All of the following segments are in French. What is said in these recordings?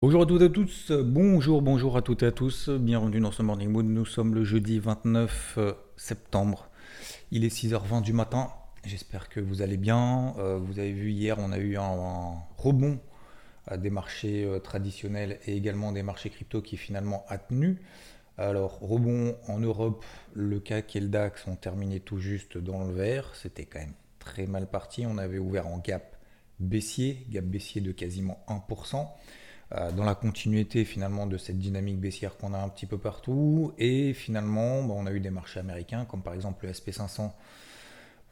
Bonjour à toutes et à tous, bonjour, bonjour à toutes et à tous, bienvenue dans ce Morning Mood, nous sommes le jeudi 29 septembre, il est 6h20 du matin, j'espère que vous allez bien, euh, vous avez vu hier on a eu un, un rebond des marchés euh, traditionnels et également des marchés crypto qui finalement a tenu. Alors, rebond en Europe, le CAC et le DAX ont terminé tout juste dans le vert. C'était quand même très mal parti. On avait ouvert en gap baissier, gap baissier de quasiment 1%. Euh, dans la continuité finalement de cette dynamique baissière qu'on a un petit peu partout. Et finalement, bah, on a eu des marchés américains comme par exemple le SP500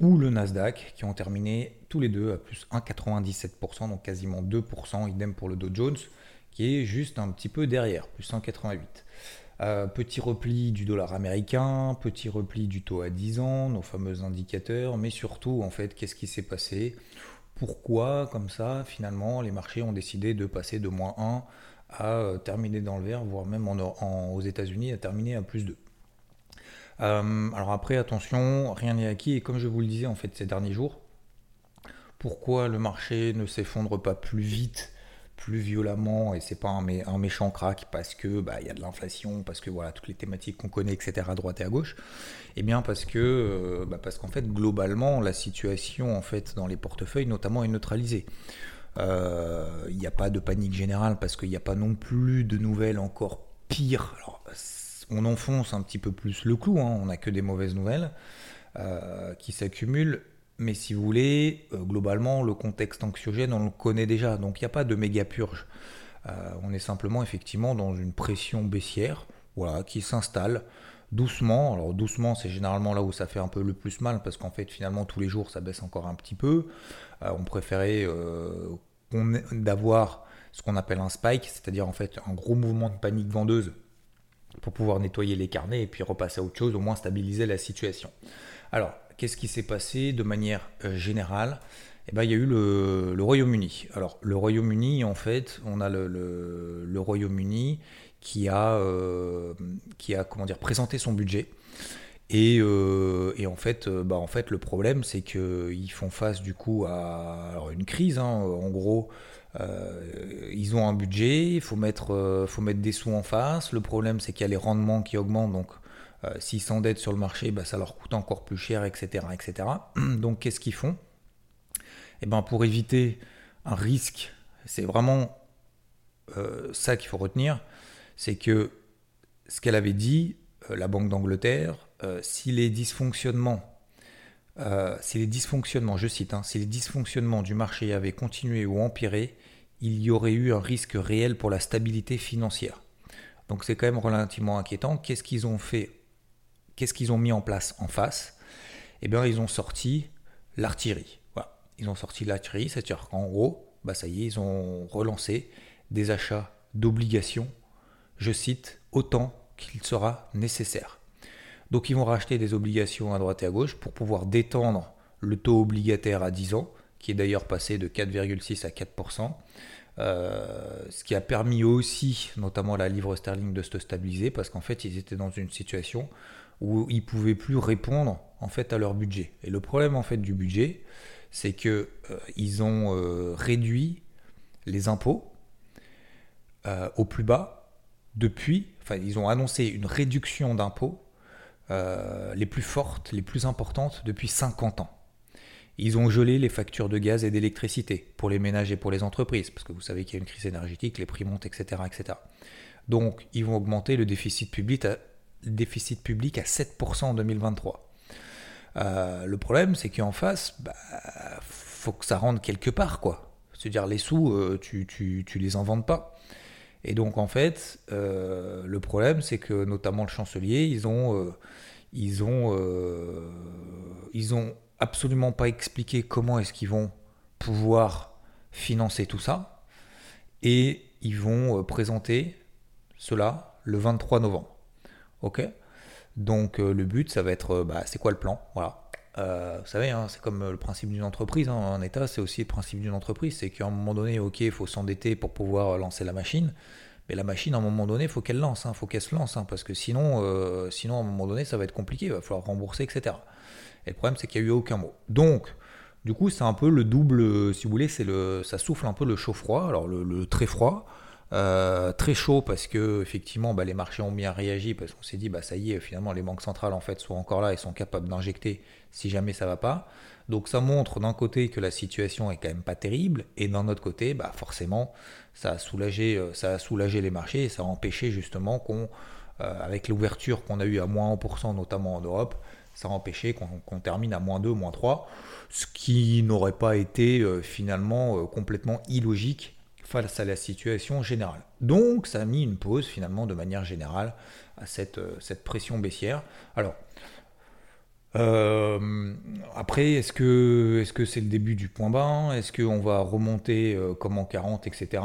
ou le Nasdaq qui ont terminé tous les deux à plus 1,97%, donc quasiment 2%, idem pour le Dow Jones qui est juste un petit peu derrière, plus 1,88. Euh, petit repli du dollar américain, petit repli du taux à 10 ans, nos fameux indicateurs, mais surtout en fait qu'est-ce qui s'est passé? Pourquoi comme ça finalement les marchés ont décidé de passer de moins 1 à euh, terminer dans le vert, voire même aux États-Unis à terminer à plus 2 euh, alors après, attention, rien n'est acquis. Et comme je vous le disais en fait ces derniers jours, pourquoi le marché ne s'effondre pas plus vite, plus violemment, et c'est pas un, méchant crack parce que bah, y a de l'inflation, parce que voilà toutes les thématiques qu'on connaît, etc. à droite et à gauche. Eh bien parce que euh, bah, parce qu'en fait globalement la situation en fait dans les portefeuilles notamment est neutralisée. Euh, il n'y a pas de panique générale parce qu'il n'y a pas non plus de nouvelles encore pires. On enfonce un petit peu plus le clou, hein. on n'a que des mauvaises nouvelles euh, qui s'accumulent. Mais si vous voulez, euh, globalement, le contexte anxiogène, on le connaît déjà, donc il n'y a pas de méga purge. Euh, on est simplement effectivement dans une pression baissière voilà, qui s'installe doucement. Alors doucement, c'est généralement là où ça fait un peu le plus mal, parce qu'en fait, finalement, tous les jours, ça baisse encore un petit peu. on préférait d'avoir ce qu'on appelle un spike, c'est-à-dire en fait un gros mouvement de panique vendeuse pour pouvoir nettoyer les carnets et puis repasser à autre chose, au moins stabiliser la situation. Alors, qu'est-ce qui s'est passé de manière euh, générale? Eh ben, il y a eu le, Royaume-Uni. Alors, le Royaume-Uni, en fait, on a le, Royaume-Uni qui a, euh, qui a comment dire, présenté son budget. Et, euh, en, fait, bah, en fait, le problème, c'est qu'ils font face du coup à une crise. Hein. en gros, ils ont un budget, il faut mettre, faut mettre des sous en face. Le problème, c'est qu'il y a les rendements qui augmentent, donc euh, s'ils s'endettent sur le marché, bah, ça leur coûte encore plus cher, etc. etc. Donc qu'est-ce qu'ils font? Eh ben, Pour éviter un risque, c'est vraiment ça qu'il faut retenir, c'est que ce qu'elle avait dit, la Banque d'Angleterre, si les dysfonctionnements si les dysfonctionnements, je cite, hein, si les dysfonctionnements du marché avaient continué ou empiré, il y aurait eu un risque réel pour la stabilité financière. Donc c'est quand même relativement inquiétant. Qu'est-ce qu'ils ont fait Qu'est-ce qu'ils ont mis en place en face? Eh bien, ils ont sorti l'artillerie. Voilà. Ils ont sorti l'artillerie, c'est-à-dire qu'en gros, bah ça y est, ils ont relancé des achats d'obligations, je cite, autant qu'il sera nécessaire. Donc ils vont racheter des obligations à droite et à gauche pour pouvoir détendre le taux obligataire à 10 ans qui est d'ailleurs passé de 4,6 à 4%, euh, ce qui a permis aussi, notamment à la livre sterling, de se stabiliser, parce qu'en fait, ils étaient dans une situation où ils pouvaient plus répondre en fait à leur budget. Et le problème en fait du budget, c'est que euh, ils ont euh, réduit les impôts au plus bas depuis, enfin ils ont annoncé une réduction d'impôts les plus fortes, les plus importantes depuis 50 ans. Ils ont gelé les factures de gaz et d'électricité pour les ménages et pour les entreprises, parce que vous savez qu'il y a une crise énergétique, les prix montent, etc. etc. Donc, ils vont augmenter le déficit public à, déficit public à 7% en 2023. Euh, le problème, c'est qu'en face, bah, faut que ça rentre quelque part, quoi. C'est-à-dire, les sous, euh, tu, tu, les inventes pas. Et donc, en fait, euh, le problème, c'est que notamment le chancelier, ils ont, ils ont, ils ont absolument pas expliqué comment est-ce qu'ils vont pouvoir financer tout ça et ils vont présenter cela le 23 novembre. Donc le but, ça va être, bah, c'est quoi le plan? Voilà. Euh, vous savez, hein, c'est comme le principe d'une entreprise. Hein, en État, c'est aussi le principe d'une entreprise. C'est qu'à un moment donné, ok, il faut s'endetter pour pouvoir lancer la machine. Mais la machine, à un moment donné, il faut qu'elle lance, il hein, faut qu'elle se lance, parce que sinon, euh, sinon, à un moment donné, ça va être compliqué, il va falloir rembourser, etc. Et le problème, c'est qu'il n'y a eu aucun mot. Donc, du coup, c'est un peu le double, si vous voulez, c'est le, ça souffle un peu le chaud-froid, alors le très froid, euh, très chaud parce que effectivement bah, les marchés ont bien réagi parce qu'on s'est dit bah ça y est finalement les banques centrales en fait sont encore là et sont capables d'injecter si jamais ça va pas. Donc ça montre d'un côté que la situation est quand même pas terrible et d'un autre côté bah forcément ça a soulagé euh, ça a soulagé les marchés et ça a empêché justement qu'on euh, avec l'ouverture qu'on a eu à moins 1% notamment en Europe ça a empêché qu'on termine à moins 2, moins 3, ce qui n'aurait pas été finalement complètement illogique face à la situation générale. Donc ça a mis une pause finalement de manière générale à cette, euh, pression baissière. Alors, euh, après, est-ce que c'est -ce c'est le début du point bas? Est-ce qu'on va remonter euh, comme en 40, etc.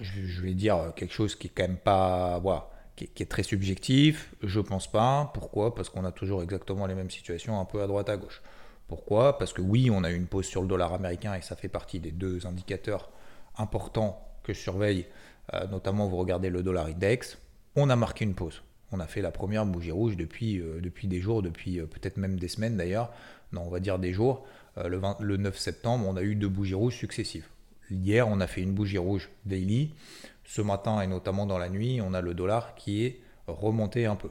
je, vais dire quelque chose qui est très subjectif. Je pense pas. Pourquoi? Parce qu'on a toujours exactement les mêmes situations un peu à droite à gauche. Pourquoi? Parce que oui, on a eu une pause sur le dollar américain et ça fait partie des deux indicateurs importants que je surveille, euh, notamment vous regardez le dollar index. On a marqué une pause. On a fait la première bougie rouge depuis, euh, des jours, depuis euh, peut-être même des semaines d'ailleurs. Non, on va dire des jours. Le, le, 9 septembre, on a eu deux bougies rouges successives. Hier, on a fait une bougie rouge daily. Ce matin et notamment dans la nuit, on a le dollar qui est remonté un peu.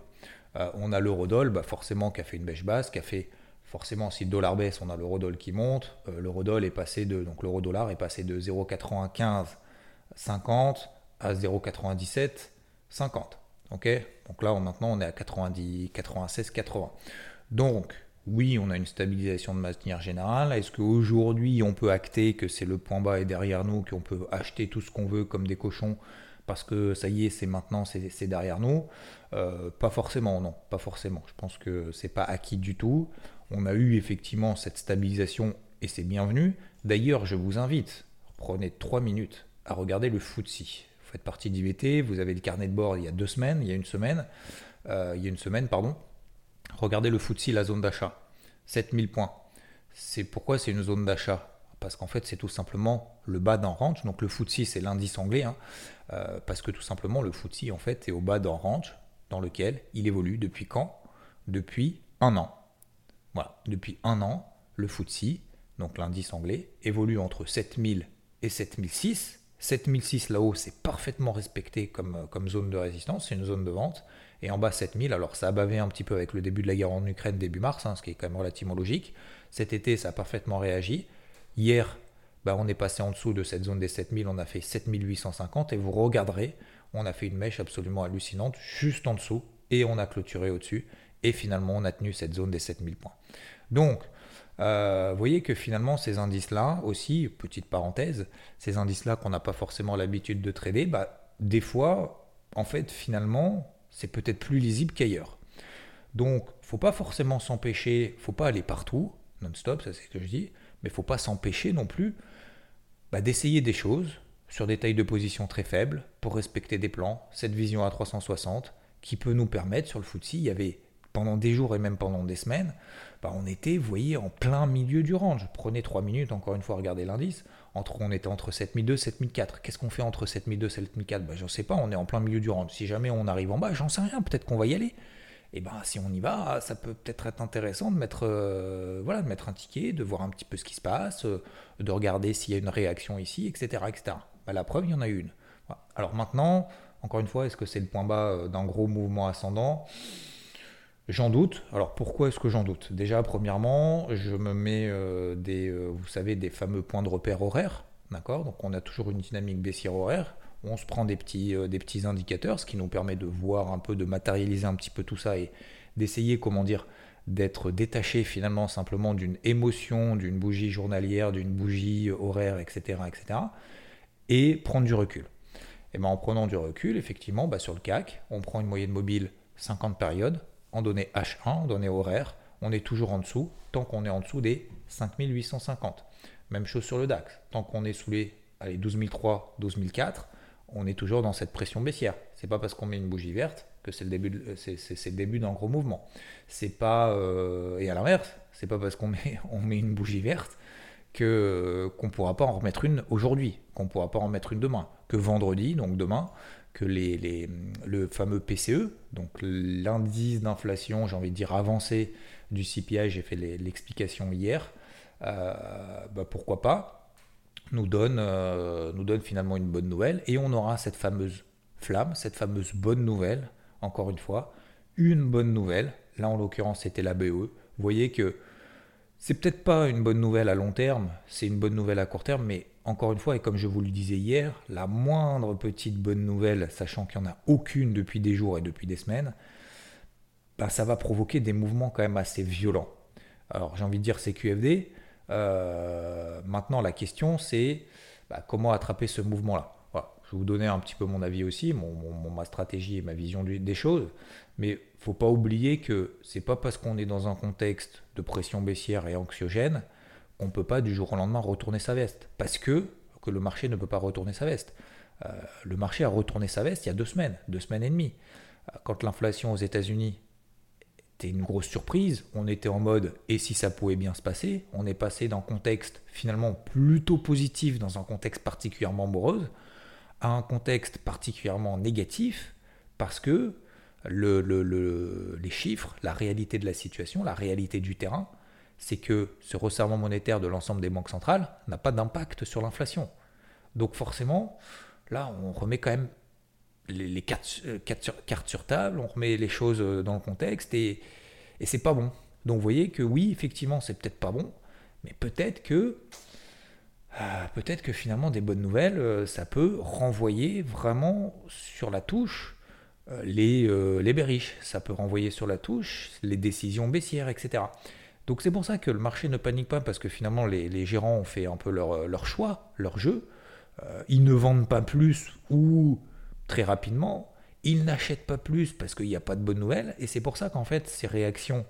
on a l'eurodoll, bah forcément, qui a fait une bêche basse, qui a fait forcément, si le dollar baisse, on a l'eurodoll qui monte. Euh, l'eurodoll est passé de, donc l'euro-dollar est passé de 0,9550 à 0,97 50. Ok? Donc là, maintenant, on est à 90, 96, 80. Donc, oui, on a une stabilisation de manière générale. Est-ce qu'aujourd'hui, on peut acter que c'est le point bas et derrière nous, qu'on peut acheter tout ce qu'on veut comme des cochons parce que ça y est, c'est maintenant, c'est derrière nous? Euh, Pas forcément, non, pas forcément. Je pense que c'est pas acquis du tout on a eu effectivement cette stabilisation et c'est bienvenu. D'ailleurs, je vous invite, prenez trois minutes à regarder le FTSE. Vous faites partie d'IVT, vous avez le carnet de bord il y a deux semaines, il y a une semaine, euh, il y a une semaine, pardon. Regardez le FTSE, la zone d'achat, 7000 points. C'est pourquoi c'est une zone d'achat? Parce qu'en fait c'est tout simplement le bas d'un range. Donc le FTSE c'est l'indice anglais, hein. euh, parce que tout simplement le FTSE en fait est au bas d'un range dans lequel il évolue depuis quand? Depuis un an. Voilà, depuis un an, le FTSE, donc l'indice anglais, évolue entre 7000 et 7006. 7006 là-haut, c'est parfaitement respecté comme, comme zone de résistance, c'est une zone de vente. Et en bas 7000, alors ça a bavé un petit peu avec le début de la guerre en Ukraine début mars, hein, ce qui est quand même relativement logique. Cet été, ça a parfaitement réagi. Hier, bah, on est passé en dessous de cette zone des 7000, on a fait 7850 et vous regarderez, on a fait une mèche absolument hallucinante juste en dessous et on a clôturé au-dessus et finalement on a tenu cette zone des 7000 points. Donc, euh, vous voyez que finalement ces indices-là aussi, petite parenthèse, ces indices-là qu'on n'a pas forcément l'habitude de trader, bah, des fois, en fait, finalement, c'est peut-être plus lisible qu'ailleurs. Donc, faut pas forcément s'empêcher, faut pas aller partout, non-stop, ça c'est ce que je dis, mais faut pas s'empêcher non plus bah, d'essayer des choses sur des tailles de position très faibles pour respecter des plans, cette vision à 360 qui peut nous permettre sur le FTSE, il y avait pendant des jours et même pendant des semaines, bah, on était, vous voyez, en plein milieu du range. Prenez 3 minutes, encore une fois, regardez l'indice. Entre, on était entre 7002 et 7004. Qu'est-ce qu'on fait entre 7002 et 7004 bah, Je ne sais pas, on est en plein milieu du range. Si jamais on arrive en bas, j'en sais rien, peut-être qu'on va y aller. Et ben si on y va, ça peut peut-être être intéressant de mettre, euh, voilà, de mettre un ticket, de voir un petit peu ce qui se passe, euh, de regarder s'il y a une réaction ici, etc. etc. Bah, la preuve, il y en a une. Alors maintenant, encore une fois, est-ce que c'est le point bas euh, d'un gros mouvement ascendant? J'en doute. Alors pourquoi est-ce que j'en doute? Déjà, premièrement, je me mets euh, des, euh, vous savez, des fameux points de repère horaires, d'accord? Donc on a toujours une dynamique baissière horaire. On se prend des petits, euh, des petits indicateurs, ce qui nous permet de voir un peu, de matérialiser un petit peu tout ça et d'essayer, comment dire, d'être détaché finalement simplement d'une émotion, d'une bougie journalière, d'une bougie horaire, etc., etc. Et prendre du recul. Et ben en prenant du recul, effectivement, bah, sur le CAC, on prend une moyenne mobile 50 périodes en données H1, en données horaires, on est toujours en dessous, tant qu'on est en dessous des 5850. Même chose sur le DAX. Tant qu'on est sous les allez, 12003, 12004, on est toujours dans cette pression baissière. C'est pas parce qu'on met une bougie verte que c'est le début, début d'un gros mouvement. C'est pas euh, et à l'inverse, c'est pas parce qu'on met, on met une bougie verte que qu'on pourra pas en remettre une aujourd'hui, qu'on pourra pas en mettre une demain, que vendredi, donc demain, que les, le fameux PCE, donc l'indice d'inflation, j'ai envie de dire avancé du CPI, j'ai fait l'explication hier, euh, bah pourquoi pas, nous donne, euh, nous donne finalement une bonne nouvelle. Et on aura cette fameuse flamme, cette fameuse bonne nouvelle, encore une fois, une bonne nouvelle, là en l'occurrence c'était la BE, vous voyez que c'est peut-être pas une bonne nouvelle à long terme, c'est une bonne nouvelle à court terme, mais encore une fois, et comme je vous le disais hier, la moindre petite bonne nouvelle, sachant qu'il n'y en a aucune depuis des jours et depuis des semaines, bah, ça va provoquer des mouvements quand même assez violents. Alors j'ai envie de dire c'est QFD. Euh, maintenant la question c'est bah, comment attraper ce mouvement-là? Vous donner un petit peu mon avis aussi, mon, ma stratégie et ma vision des choses. Mais faut pas oublier que c'est pas parce qu'on est dans un contexte de pression baissière et anxiogène qu'on peut pas du jour au lendemain retourner sa veste. Parce que, que le marché ne peut pas retourner sa veste. Euh, le marché a retourné sa veste il y a deux semaines, deux semaines et demie. Euh, quand l'inflation aux États-Unis était une grosse surprise, on était en mode et si ça pouvait bien se passer, on est passé d'un contexte finalement plutôt positif dans un contexte particulièrement morose un contexte particulièrement négatif parce que le, les chiffres, la réalité de la situation, la réalité du terrain, c'est que ce resserrement monétaire de l'ensemble des banques centrales n'a pas d'impact sur l'inflation. Donc forcément, là, on remet quand même les, euh, cartes, sur, table, on remet les choses euh, dans le contexte et, et c'est pas bon. Donc vous voyez que oui, effectivement, c'est peut-être pas bon, mais peut-être que euh, peut-être que finalement des bonnes nouvelles, ça peut renvoyer vraiment sur la touche les, les berriches, ça peut renvoyer sur la touche les décisions baissières, etc. Donc c'est pour ça que le marché ne panique pas parce que finalement les, gérants ont fait un peu leur, leur choix, leur jeu. Euh, ils ne vendent pas plus ou très rapidement. Ils n'achètent pas plus parce qu'il n'y a pas de bonnes nouvelles. Et c'est pour ça qu'en fait ces réactions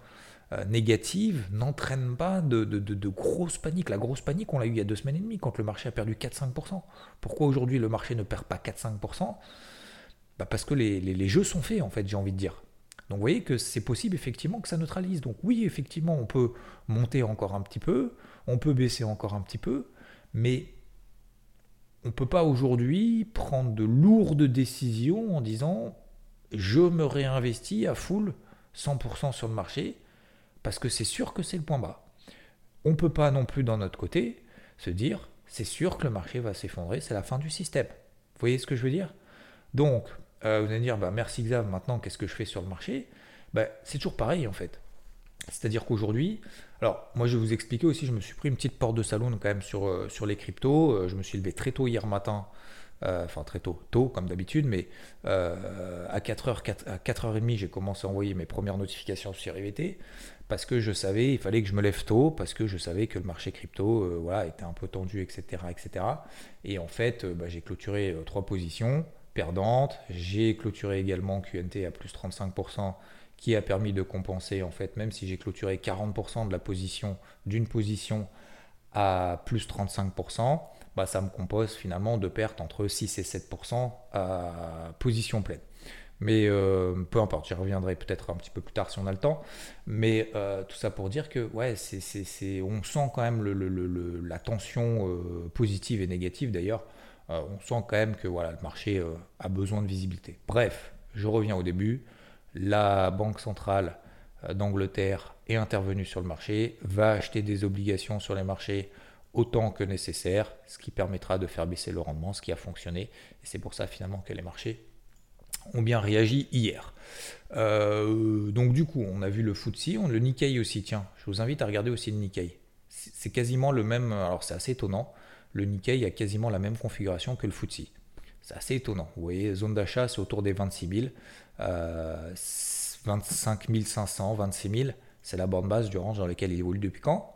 euh, négatives n'entraînent pas de, de, de, grosses paniques. La grosse panique, on l'a eu il y a deux semaines et demie quand le marché a perdu 4-5%. Pourquoi aujourd'hui le marché ne perd pas 4-5% bah Parce que les jeux sont faits en fait, j'ai envie de dire. Donc vous voyez que c'est possible effectivement que ça neutralise. Donc oui, effectivement, on peut monter encore un petit peu, on peut baisser encore un petit peu, mais on ne peut pas aujourd'hui prendre de lourdes décisions en disant je me réinvestis à full 100% sur le marché, parce que c'est sûr que c'est le point bas. On ne peut pas non plus d'un autre côté se dire c'est sûr que le marché va s'effondrer, c'est la fin du système. Vous voyez ce que je veux dire? Donc, euh, vous allez me dire, bah, merci Xav, maintenant qu'est-ce que je fais sur le marché? Bah, C'est toujours pareil en fait. C'est-à-dire qu'aujourd'hui, alors moi je vais vous expliquer aussi, je me suis pris une petite porte de salon quand même sur, euh, les cryptos. Euh, je me suis levé très tôt hier matin, enfin très tôt, tôt comme d'habitude, mais à 4h, 4, à 4h30 j'ai commencé à envoyer mes premières notifications sur IVT parce que je savais, il fallait que je me lève tôt, parce que je savais que le marché crypto voilà, était un peu tendu, etc. etc. Et en fait, bah, j'ai clôturé trois positions perdante. J'ai clôturé également QNT à plus 35% qui a permis de compenser en fait même si j'ai clôturé 40% de la position d'une position à plus 35%, bah, ça me compose finalement de pertes entre 6 et 7% à position pleine. Mais euh, peu importe, j'y reviendrai peut-être un petit peu plus tard si on a le temps. Mais euh, tout ça pour dire que ouais, on sent quand même le, la tension euh, positive et négative d'ailleurs on sent quand même que voilà, le marché a besoin de visibilité. Bref, je reviens au début. La Banque centrale d'Angleterre est intervenue sur le marché, va acheter des obligations sur les marchés autant que nécessaire, ce qui permettra de faire baisser le rendement, ce qui a fonctionné. Et c'est pour ça finalement que les marchés ont bien réagi hier. donc du coup, on a vu le FTSE, on, le Nikkei aussi. Tiens, je vous invite à regarder aussi le Nikkei. C'est quasiment le même, alors c'est assez étonnant le Nikkei a quasiment la même configuration que le FTSE. C'est assez étonnant. Vous voyez, zone d'achat, c'est autour des 26 000. 25 500, 26 000, c'est la borne base du range dans lequel il évolue depuis quand?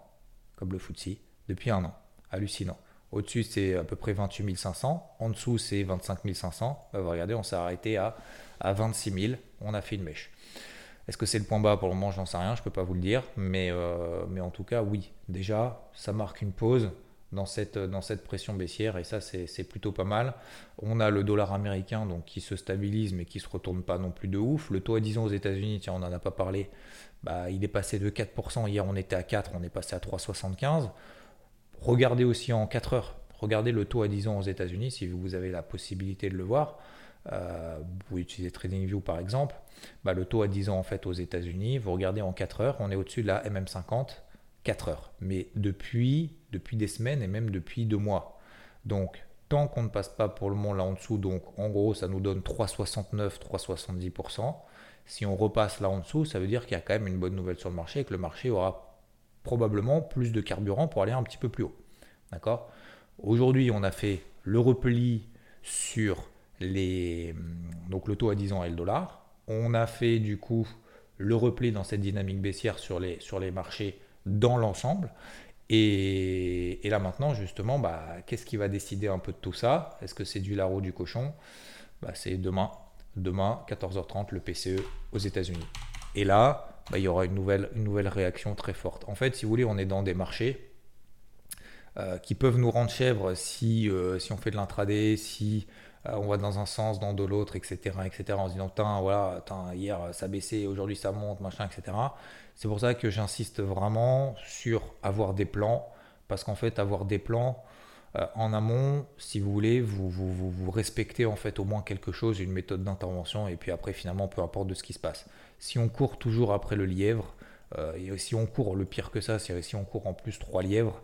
Comme le FTSE, depuis un an. Hallucinant. Au-dessus, c'est à peu près 28 500. En dessous, c'est 25 500. Bah, regardez, on s'est arrêté à, à 26 000. On a fait une mèche. Est-ce que c'est le point bas? Pour le moment Je n'en sais rien, je ne peux pas vous le dire. Mais, euh, mais en tout cas, oui. Déjà, ça marque une pause dans cette, pression baissière et ça c'est plutôt pas mal. On a le dollar américain donc qui se stabilise mais qui se retourne pas non plus de ouf. Le taux à 10 ans aux États-Unis, tiens on n'en a pas parlé, bah, il est passé de 4%, hier on était à 4, on est passé à 3,75. Regardez aussi en 4 heures, regardez le taux à 10 ans aux États-Unis si vous avez la possibilité de le voir. Euh, vous pouvez utiliser TradingView par exemple. Bah, le taux à 10 ans en fait aux États-Unis, vous regardez en 4 heures, on est au-dessus de la MM50 4 heures. Mais depuis, depuis des semaines et même depuis deux mois. Donc, tant qu'on ne passe pas pour le moment là en dessous, donc en gros, ça nous donne 3,69, 3,70%. Si on repasse là en dessous, ça veut dire qu'il y a quand même une bonne nouvelle sur le marché et que le marché aura probablement plus de carburant pour aller un petit peu plus haut. D'accord? Aujourd'hui, on a fait le repli sur les, donc le taux à 10 ans et le dollar. On a fait du coup le repli dans cette dynamique baissière sur les, sur les marchés dans l'ensemble. Et, là maintenant, justement, bah, qu'est-ce qui va décider un peu de tout ça? Est-ce que c'est du laro du cochon? Bah, C'est demain, demain, 14h30, le PCE aux États-Unis. Et là, bah, il y aura une nouvelle, une nouvelle réaction très forte. En fait, si vous voulez, on est dans des marchés euh, qui peuvent nous rendre chèvres si, euh, si on fait de l'intraday, si euh, on va dans un sens, dans de l'autre, etc., etc., en se disant, voilà, hier ça baissait, aujourd'hui ça monte, machin, etc. C'est pour ça que j'insiste vraiment sur avoir des plans, parce qu'en fait, avoir des plans euh, en amont, si vous voulez, vous, vous, respectez en fait au moins quelque chose, une méthode d'intervention, et puis après, finalement, peu importe de ce qui se passe. Si on court toujours après le lièvre, euh, et si on court, le pire que ça, c'est si on court en plus trois lièvres,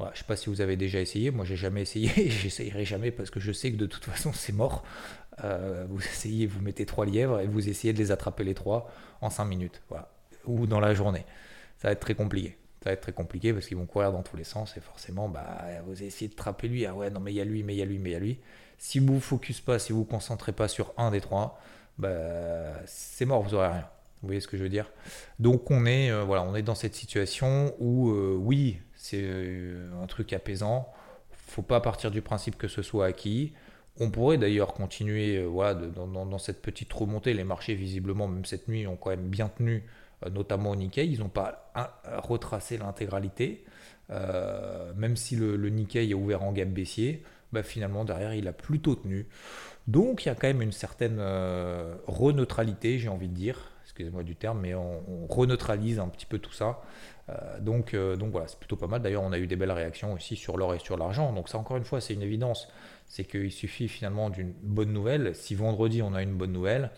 je ne sais pas si vous avez déjà essayé, moi j'ai jamais essayé, j'essayerai jamais parce que je sais que de toute façon c'est mort. Euh, vous essayez, vous mettez trois lièvres et vous essayez de les attraper les trois en cinq minutes. Ou dans la journée. Ça va être très compliqué. Ça va être très compliqué parce qu'ils vont courir dans tous les sens et forcément, bah, vous essayez de trapper lui. Ah ouais, non, mais il y a lui, mais il y a lui, mais il y a lui. Si vous ne focus pas, si vous vous concentrez pas sur un des trois, bah, c'est mort, vous n'aurez rien. Vous voyez ce que je veux dire? Donc on est, euh, voilà, on est dans cette situation où, euh, oui, c'est euh, un truc apaisant. faut pas partir du principe que ce soit acquis. On pourrait d'ailleurs continuer voilà, dans, dans, cette petite remontée. Les marchés, visiblement, même cette nuit, ont quand même bien tenu notamment au Nikkei. Ils n'ont pas retracé l'intégralité. Euh, même si le, Nikkei est ouvert en gap baissier, bah, finalement derrière il a plutôt tenu. Donc il y a quand même une certaine euh, reneutralité, j'ai envie de dire, excusez-moi du terme, mais on, reneutralise un petit peu tout ça. donc, donc voilà, c'est plutôt pas mal. D'ailleurs, on a eu des belles réactions aussi sur l'or et sur l'argent. Donc ça, encore une fois, c'est une évidence. C'est qu'il suffit finalement d'une bonne nouvelle. Si vendredi on a une bonne nouvelle,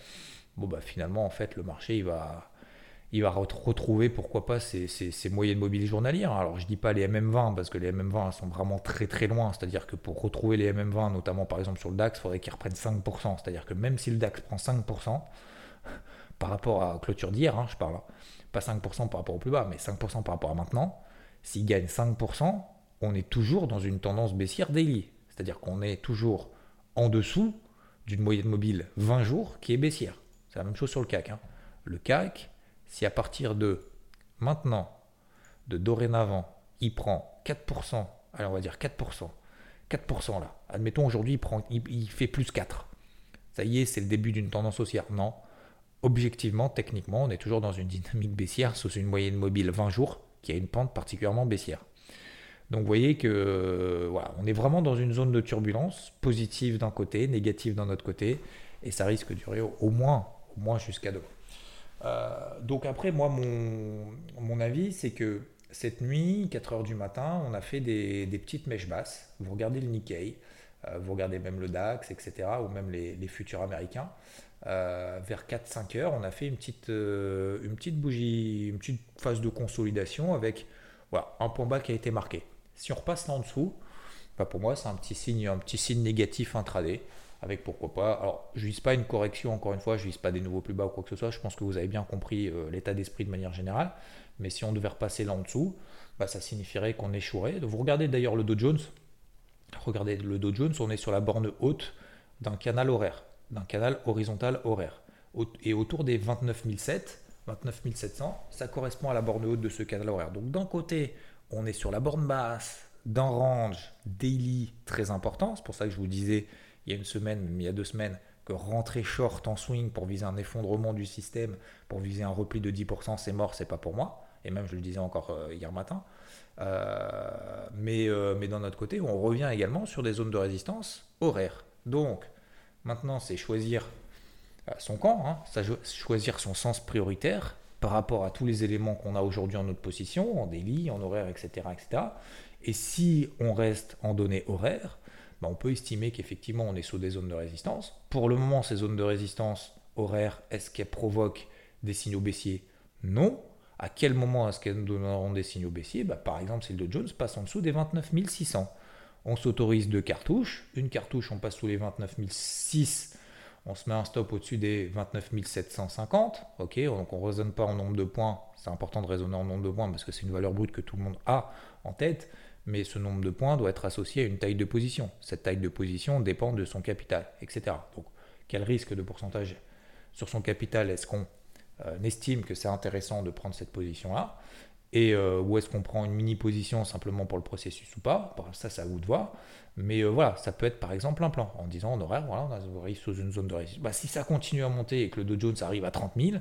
bon bah finalement en fait le marché il va il va retrouver pourquoi pas ses, moyennes mobiles journalières. Alors je dis pas les MM20 parce que les MM20 sont vraiment très très loin, c'est-à-dire que pour retrouver les MM20, notamment par exemple sur le DAX, il faudrait qu'ils reprennent 5%, c'est-à-dire que même si le DAX prend 5% par rapport à clôture d'hier, hein, je parle, hein, pas 5% par rapport au plus bas, mais 5% par rapport à maintenant, s'il gagne 5%, on est toujours dans une tendance baissière daily, c'est-à-dire qu'on est toujours en dessous d'une moyenne mobile 20 jours qui est baissière. C'est la même chose sur le CAC. Hein. Le CAC, si à partir de maintenant, de dorénavant, il prend 4%, allez on va dire 4%, 4% là, admettons aujourd'hui il, il, fait plus 4, ça y est c'est le début d'une tendance haussière, non, objectivement, techniquement, on est toujours dans une dynamique baissière sous une moyenne mobile 20 jours qui a une pente particulièrement baissière. Donc vous voyez que voilà, on est vraiment dans une zone de turbulence, positive d'un côté, négative d'un autre côté, et ça risque de durer au moins, au moins jusqu'à demain. Euh, donc après, moi, mon, avis, c'est que cette nuit, 4 heures du matin, on a fait des, petites mèches basses. Vous regardez le Nikkei, euh, vous regardez même le DAX, etc., ou même les, futurs américains. Euh, vers 4-5 heures, on a fait une petite, une petite bougie, une petite phase de consolidation avec un point bas qui a été marqué. Si on repasse là en dessous, bah pour moi, c'est un petit signe, un petit signe négatif intraday avec pourquoi pas. Alors, je vise pas une correction, encore une fois, je vise pas des nouveaux plus bas ou quoi que ce soit. Je pense que vous avez bien compris euh, l'état d'esprit de manière générale. Mais si on devait repasser là en dessous, bah, ça signifierait qu'on échouerait. Vous regardez d'ailleurs le Dow Jones. Regardez le Dow Jones, on est sur la borne haute d'un canal horaire, d'un canal horizontal horaire. Et autour des 29 700, 29 700, ça correspond à la borne haute de ce canal horaire. Donc d'un côté, on est sur la borne basse d'un range daily très important. C'est pour ça que je vous disais il y a une semaine, il y a deux semaines, que rentrer short en swing pour viser un effondrement du système, pour viser un repli de 10%, c'est mort, c'est pas pour moi. et même je le disais encore hier matin. mais, mais d'un autre côté, on revient également sur des zones de résistance horaires. Donc, maintenant, c'est choisir son camp, hein, choisir son sens prioritaire par rapport à tous les éléments qu'on a aujourd'hui en notre position, en délit, en horaire, etc. etc. Et si on reste en données horaires, bah, on peut estimer qu'effectivement on est sous des zones de résistance. Pour le moment, ces zones de résistance horaires, est-ce qu'elles provoquent des signaux baissiers? Non. À quel moment est-ce qu'elles nous donneront des signaux baissiers? Bah, Par exemple, si le Dow Jones passe en dessous des 29 600. On s'autorise deux cartouches. Une cartouche, on passe sous les 29 600 on se met un stop au-dessus des 29 750. Ok, donc on ne raisonne pas en nombre de points. C'est important de raisonner en nombre de points parce que c'est une valeur brute que tout le monde a en tête. Mais ce nombre de points doit être associé à une taille de position. Cette taille de position dépend de son capital, etc. Donc, quel risque de pourcentage sur son capital est-ce qu'on euh, estime que c'est intéressant de prendre cette position-là? Et euh, où est-ce qu'on prend une mini position simplement pour le processus ou pas? Ça, c'est à vous de voir. Mais euh, voilà, ça peut être par exemple un plan en disant en horaire, voilà, on arrive sous une zone de résistance. Bah, si ça continue à monter et que le Dow Jones arrive à 30 000,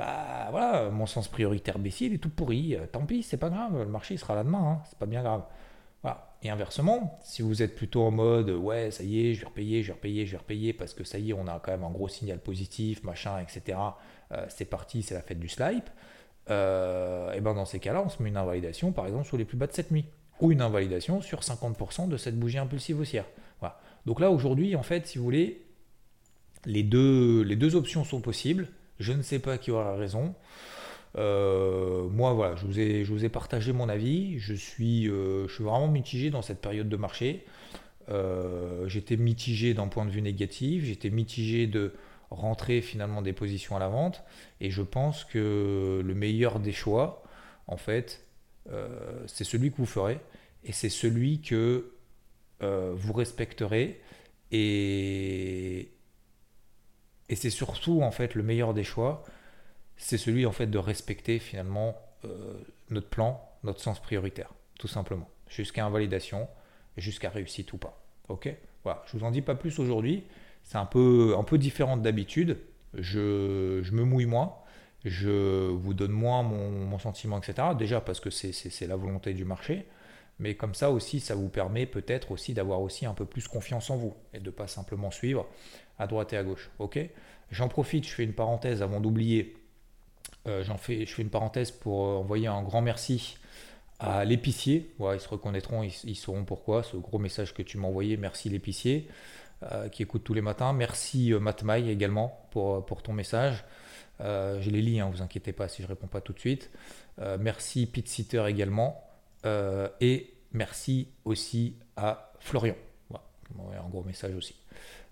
bah voilà, mon sens prioritaire baissier, il est tout pourri. Euh, tant pis, c'est pas grave, le marché sera là demain, hein, c'est pas bien grave. Voilà. Et inversement, si vous êtes plutôt en mode ouais, ça y est, je vais repayer, je vais repayer, je vais repayer parce que ça y est, on a quand même un gros signal positif, machin, etc. c'est parti, c'est la fête du slipe. et ben dans ces cas-là, on se met une invalidation par exemple sur les plus bas de cette nuit ou une invalidation sur 50% de cette bougie impulsive haussière. Voilà. Donc là, aujourd'hui, en fait, si vous voulez, les deux, les deux options sont possibles. Je ne sais pas qui aura raison. Euh, moi, voilà, je vous, ai, je vous ai partagé mon avis. Je suis, euh, je suis vraiment mitigé dans cette période de marché. Euh, j'étais mitigé d'un point de vue négatif. J'étais mitigé de rentrer finalement des positions à la vente. Et je pense que le meilleur des choix, en fait, c'est celui que vous ferez et c'est celui que vous respecterez et, et c'est surtout en fait le meilleur des choix, c'est celui en fait de respecter finalement euh, notre plan, notre sens prioritaire, tout simplement, jusqu'à invalidation, jusqu'à réussite ou pas. Ok? Voilà, je vous en dis pas plus aujourd'hui, c'est un peu, un peu différent d'habitude, je, je me mouille moins, je vous donne moins mon, mon sentiment, etc. Déjà parce que c'est la volonté du marché, mais comme ça aussi, ça vous permet peut-être aussi d'avoir aussi un peu plus confiance en vous et de pas simplement suivre à droite et à gauche. Ok? J'en profite, je fais une parenthèse avant d'oublier. Euh, j'en fais, je fais une parenthèse pour euh, envoyer un grand merci à l'épicier. ils se reconnaîtront, ils, sauront pourquoi. Ce gros message que tu m'as envoyé, merci l'épicier euh, qui écoute tous les matins. Merci Matmaï également pour, pour ton message. je les lis, hein, vous inquiétez pas si je réponds pas tout de suite. merci Pete Sitter également. Euh, et merci aussi à Florian. Voilà, un gros message aussi.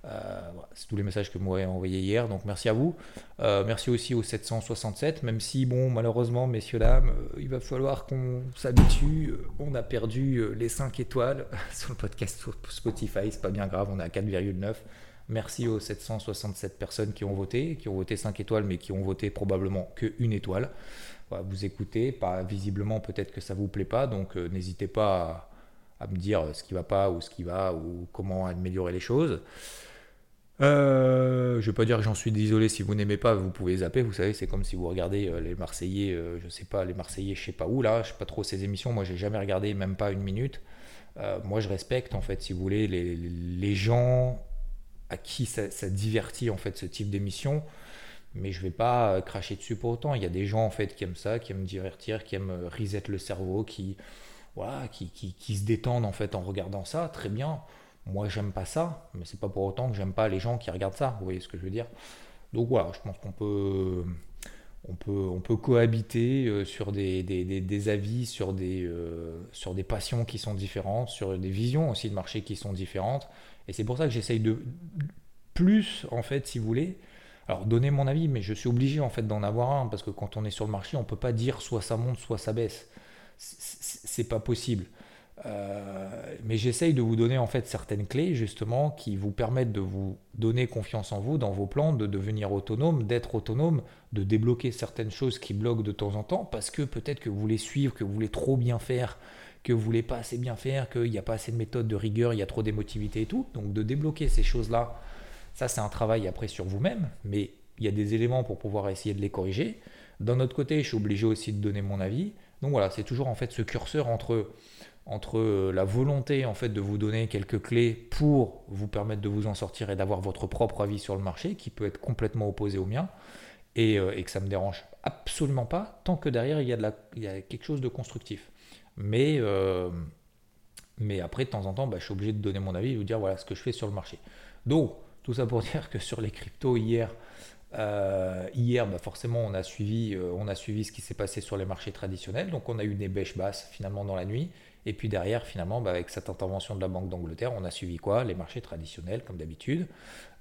Euh, c'est tous les messages que moi ai envoyés hier, donc merci à vous. Euh, merci aussi au 767, même si, bon, malheureusement, messieurs, dames, il va falloir qu'on s'habitue. On a perdu les 5 étoiles sur le podcast Spotify, c'est pas bien grave, on est à 4,9. Merci aux 767 personnes qui ont voté, qui ont voté 5 étoiles, mais qui ont voté probablement que une étoile vous écoutez, pas visiblement peut-être que ça vous plaît pas, donc euh, n'hésitez pas à, me dire ce qui va pas ou ce qui va ou comment améliorer les choses. Euh, je vais pas dire que j'en suis désolé si vous n'aimez pas, vous pouvez zapper. Vous savez, c'est comme si vous regardez euh, les Marseillais, je sais pas, les Marseillais, je sais pas où là, je sais pas trop ces émissions. Moi, j'ai jamais regardé, même pas une minute. moi, je respecte en fait, si vous voulez, les, gens à qui ça, divertit en fait ce type d'émission mais je vais pas euh, cracher dessus pour autant. Il y a des gens en fait qui aiment ça, qui aiment divertir, qui aiment euh, reset le cerveau, qui, voilà, qui, qui, se détendent en fait en regardant ça. Très bien. Moi, j'aime pas ça, mais c'est pas pour autant que j'aime pas les gens qui regardent ça. Vous voyez ce que je veux dire? Donc voilà, je pense qu'on peut, on peut, on peut cohabiter euh, sur des, des, des, avis, sur des, sur des passions qui sont différentes, sur des visions aussi de marché qui sont différentes. Et c'est pour ça que j'essaye de plus, en fait, si vous voulez, alors donner mon avis, mais je suis obligé en fait d'en avoir un parce que quand on est sur le marché, on peut pas dire soit ça monte, soit ça baisse. C'est pas possible. Euh, mais j'essaye de vous donner en fait certaines clés justement qui vous permettent de vous donner confiance en vous, dans vos plans, de devenir autonome, d'être autonome, de débloquer certaines choses qui bloquent de temps en temps parce que peut-être que vous voulez suivre, que vous voulez trop bien faire, que vous voulez pas assez bien faire, qu'il n'y a pas assez de méthode, de rigueur, il y a trop d'émotivité et tout. Donc de débloquer ces choses-là ça, c'est un travail après sur vous-même, mais il y a des éléments pour pouvoir essayer de les corriger. D'un autre côté, je suis obligé aussi de donner mon avis. Donc voilà, c'est toujours en fait ce curseur entre, entre euh, la volonté en fait de vous donner quelques clés pour vous permettre de vous en sortir et d'avoir votre propre avis sur le marché qui peut être complètement opposé au mien et, euh, et que ça me dérange absolument pas tant que derrière il y a, de la, il y a quelque chose de constructif. Mais, euh, mais après, de temps en temps, bah, je suis obligé de donner mon avis et vous dire voilà ce que je fais sur le marché. Donc, tout ça pour dire que sur les cryptos hier, euh, hier, bah forcément, on a, suivi, euh, on a suivi ce qui s'est passé sur les marchés traditionnels. Donc, on a eu des bêches basses finalement dans la nuit. Et puis derrière, finalement, bah, avec cette intervention de la Banque d'Angleterre, on a suivi quoi? Les marchés traditionnels, comme d'habitude,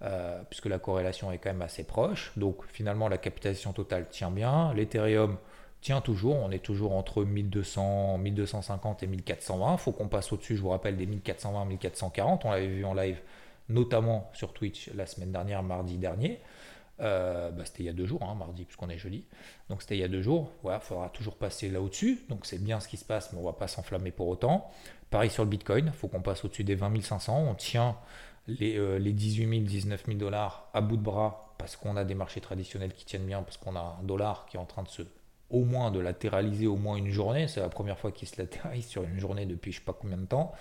euh, puisque la corrélation est quand même assez proche. Donc, finalement, la capitalisation totale tient bien. L'Ethereum tient toujours. On est toujours entre 1200, 1250 et 1420. Il faut qu'on passe au-dessus, je vous rappelle, des 1420, 1440. On l'avait vu en live, notamment sur Twitch la semaine dernière, mardi dernier. Euh, bah, c'était il y a deux jours, hein, mardi, puisqu'on est jeudi. Donc c'était il y a deux jours. Voilà, il faudra toujours passer là au-dessus. Donc c'est bien ce qui se passe, mais on ne va pas s'enflammer pour autant. Pareil sur le Bitcoin, il faut qu'on passe au-dessus des 20 500. On tient les, les 18 000, 19 000 dollars à bout de bras parce qu'on a des marchés traditionnels qui tiennent bien, parce qu'on a un dollar qui est en train de se au moins de latéraliser au moins une journée. C'est la première fois qu'il se latéralise sur une journée depuis je ne sais pas combien de temps.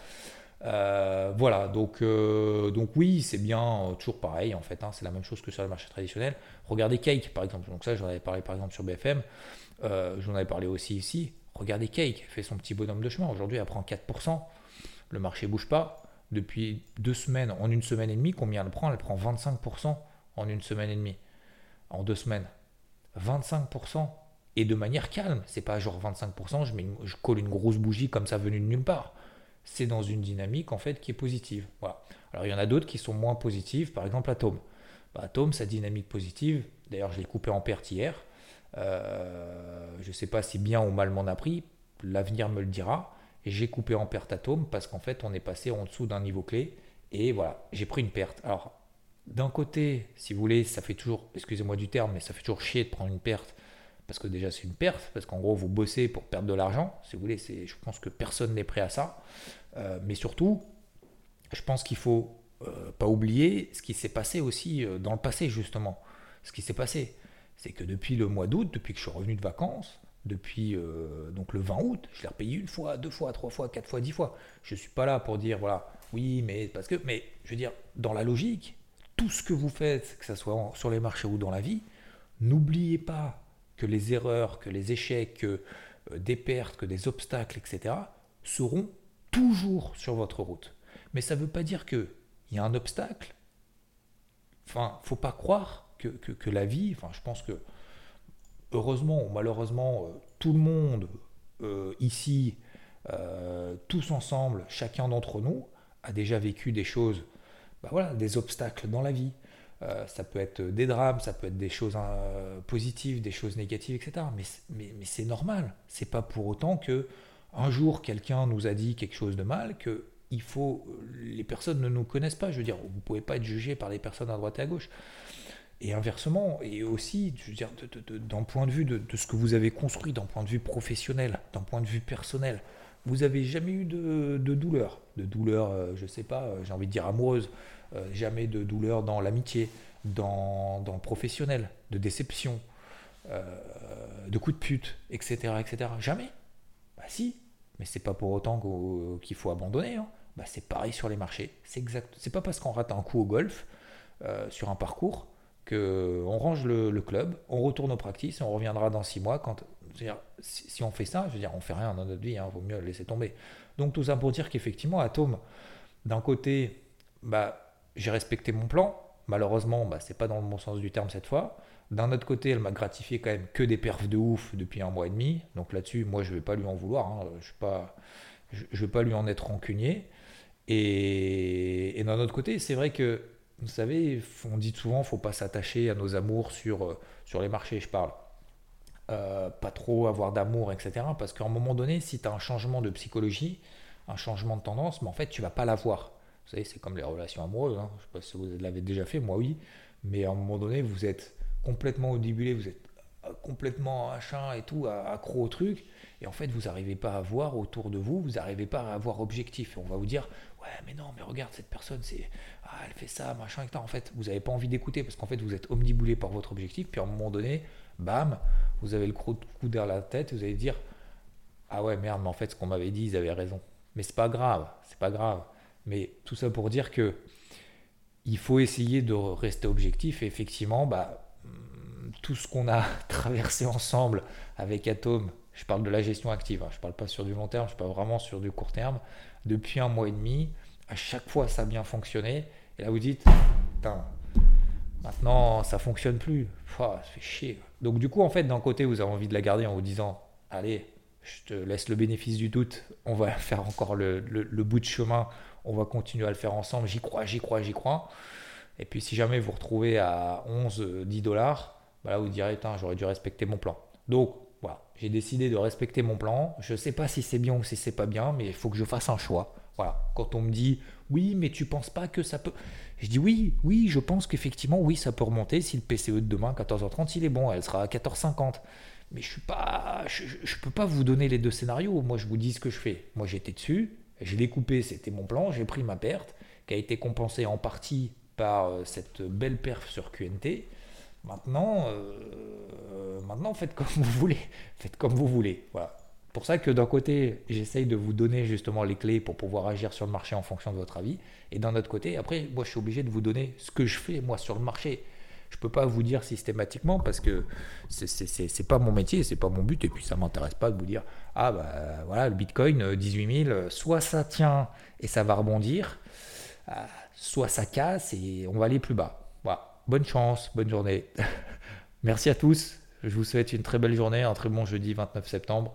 Euh, voilà, donc, euh, donc oui, c'est bien, euh, toujours pareil en fait, hein, c'est la même chose que sur le marché traditionnel. Regardez Cake par exemple, donc ça j'en avais parlé par exemple sur BFM, j'en avais parlé aussi ici. Regardez Cake, fait son petit bonhomme de chemin, aujourd'hui elle prend 4%, le marché bouge pas. Depuis deux semaines, en une semaine et demie, combien elle prend? Elle prend 25% en une semaine et demie, en deux semaines. 25% et de manière calme, c'est pas genre 25%, je, colle une grosse bougie comme ça venue de nulle part c'est dans une dynamique en fait qui est positive. Voilà. Alors il y en a d'autres qui sont moins positives, par exemple Atom. Bah, Atom, sa dynamique positive, d'ailleurs je l'ai coupé en perte hier, euh, je ne sais pas si bien ou mal m'en a pris, l'avenir me le dira, et j'ai coupé en perte Atom parce qu'en fait on est passé en dessous d'un niveau clé, et voilà, j'ai pris une perte. Alors d'un côté, si vous voulez, ça fait toujours, excusez-moi du terme, mais ça fait toujours chier de prendre une perte parce que déjà c'est une perte, parce qu'en gros vous bossez pour perdre de l'argent, si vous voulez, je pense que personne n'est prêt à ça, euh, mais surtout, je pense qu'il faut euh, pas oublier ce qui s'est passé aussi euh, dans le passé justement. Ce qui s'est passé, c'est que depuis le mois d'août, depuis que je suis revenu de vacances, depuis donc le 20 août, je l'ai repayé une fois, deux fois, trois fois, quatre fois, dix fois. Je ne suis pas là pour dire voilà, oui, mais parce que, mais je veux dire, dans la logique, tout ce que vous faites, que ce soit sur les marchés ou dans la vie, n'oubliez pas que les erreurs, que les échecs, que euh, des pertes, que des obstacles, etc., seront toujours sur votre route. Mais ça ne veut pas dire qu'il y a un obstacle. Enfin, faut pas croire que, la vie, je pense que heureusement ou malheureusement, euh, tout le monde euh, ici, tous ensemble, chacun d'entre nous, a déjà vécu des choses, bah voilà, des obstacles dans la vie. Euh, ça peut être des drames, ça peut être des choses euh, positives, des choses négatives, etc. Mais, c'est normal. C'est pas pour autant que un jour quelqu'un nous a dit quelque chose de mal que il faut. Les personnes ne nous connaissent pas. Je veux dire, vous pouvez pas être jugé par les personnes à droite et à gauche. Et inversement, et aussi, je veux dire, d'un point de vue de, ce que vous avez construit, d'un point de vue professionnel, d'un point de vue personnel, vous avez jamais eu de, douleur, de douleur, euh, je sais pas, j'ai envie de dire amoureuse, euh, jamais de douleur dans l'amitié, dans, dans, le professionnel, de déception, euh, de coups de pute, etc. etc. Jamais. Bah si, mais c'est pas pour autant qu'il faut abandonner. Hein. Bah, c'est pareil sur les marchés. C'est exact. C'est pas parce qu'on rate un coup au golf euh, sur un parcours que on range le, club, on retourne aux practices, on reviendra dans six mois. Quand, si, on fait ça, je veux dire, on fait rien dans notre vie, il vaut mieux laisser tomber. Donc tout ça pour dire qu'effectivement, Atom, d'un côté, bah, j'ai respecté mon plan. Malheureusement, bah, c'est pas dans le bon sens du terme cette fois. D'un autre côté, elle m'a gratifié quand même que des perfs de ouf depuis un mois et demi. Donc là-dessus, moi, je vais pas lui en vouloir. Hein. Je ne pas, je, vais pas lui en être rancunier. Et, d'un autre côté, c'est vrai que, vous savez, on dit souvent, faut pas s'attacher à nos amours sur, euh, sur les marchés, je parle. Euh, pas trop avoir d'amour, etc. Parce qu'à un moment donné, si tu as un changement de psychologie, un changement de tendance, mais en fait, tu vas pas l'avoir. Vous savez, c'est comme les relations amoureuses. Hein. Je ne sais pas si vous l'avez déjà fait, moi oui. Mais à un moment donné, vous êtes complètement audibulé, vous êtes euh, complètement achin et tout, accro au truc. Et en fait, vous n'arrivez pas à voir autour de vous, vous n'arrivez pas à avoir objectif. Et on va vous dire, ouais, mais non, mais regarde, cette personne, c'est, ah, elle fait ça, machin, etc. En fait, vous n'avez pas envie d'écouter parce qu'en fait, vous êtes omnibulé par votre objectif. Puis à un moment donné, bam, vous avez le coup derrière la tête, vous allez dire ah ouais merde, mais en fait ce qu'on m'avait dit, ils avaient raison. Mais c'est pas grave, c'est pas grave. Mais tout ça pour dire que il faut essayer de rester objectif. Et effectivement, bah, tout ce qu'on a traversé ensemble avec Atom, je parle de la gestion active, hein, je ne parle pas sur du long terme, je parle vraiment sur du court terme, depuis un mois et demi, à chaque fois ça a bien fonctionné. Et là vous dites, putain, maintenant ça fonctionne plus, ça fait chier. Donc du coup, en fait, d'un côté, vous avez envie de la garder en vous disant, allez, je te laisse le bénéfice du doute, on va faire encore le, bout de chemin, on va continuer à le faire ensemble, j'y crois, j'y crois, j'y crois. Et puis si jamais vous retrouvez à 11, 10 dollars, bah là vous direz, j'aurais dû respecter mon plan. Donc voilà, j'ai décidé de respecter mon plan. Je ne sais pas si c'est bien ou si c'est pas bien, mais il faut que je fasse un choix. Voilà, quand on me dit, oui, mais tu penses pas que ça peut... Je dis oui, oui, je pense qu'effectivement, oui, ça peut remonter si le PCE de demain, 14h30, il est bon, elle sera à 14h50 mais je suis pas, je, je, peux pas vous donner les deux scénarios. Moi, je vous dis ce que je fais. Moi, j'étais dessus, j'ai découpé, c'était mon plan, j'ai pris ma perte, qui a été compensée en partie par euh, cette belle perf sur QNT. Maintenant, euh, maintenant, faites comme vous voulez. Faites comme vous voulez. Voilà. Pour ça que d'un côté, j'essaye de vous donner justement les clés pour pouvoir agir sur le marché en fonction de votre avis. Et d'un autre côté, après, moi, je suis obligé de vous donner ce que je fais, moi, sur le marché. Je peux pas vous dire systématiquement parce que c'est pas mon métier, c'est pas mon but, et puis ça m'intéresse pas de vous dire ah bah voilà le Bitcoin 18 euh, 000, soit ça tient et ça va rebondir, euh, soit ça casse et on va aller plus bas. Bonne chance, bonne journée. Merci à tous. Je vous souhaite une très belle journée, un très bon jeudi 29 septembre,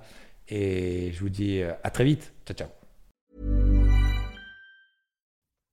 et je vous dis euh, à très vite. Ciao ciao.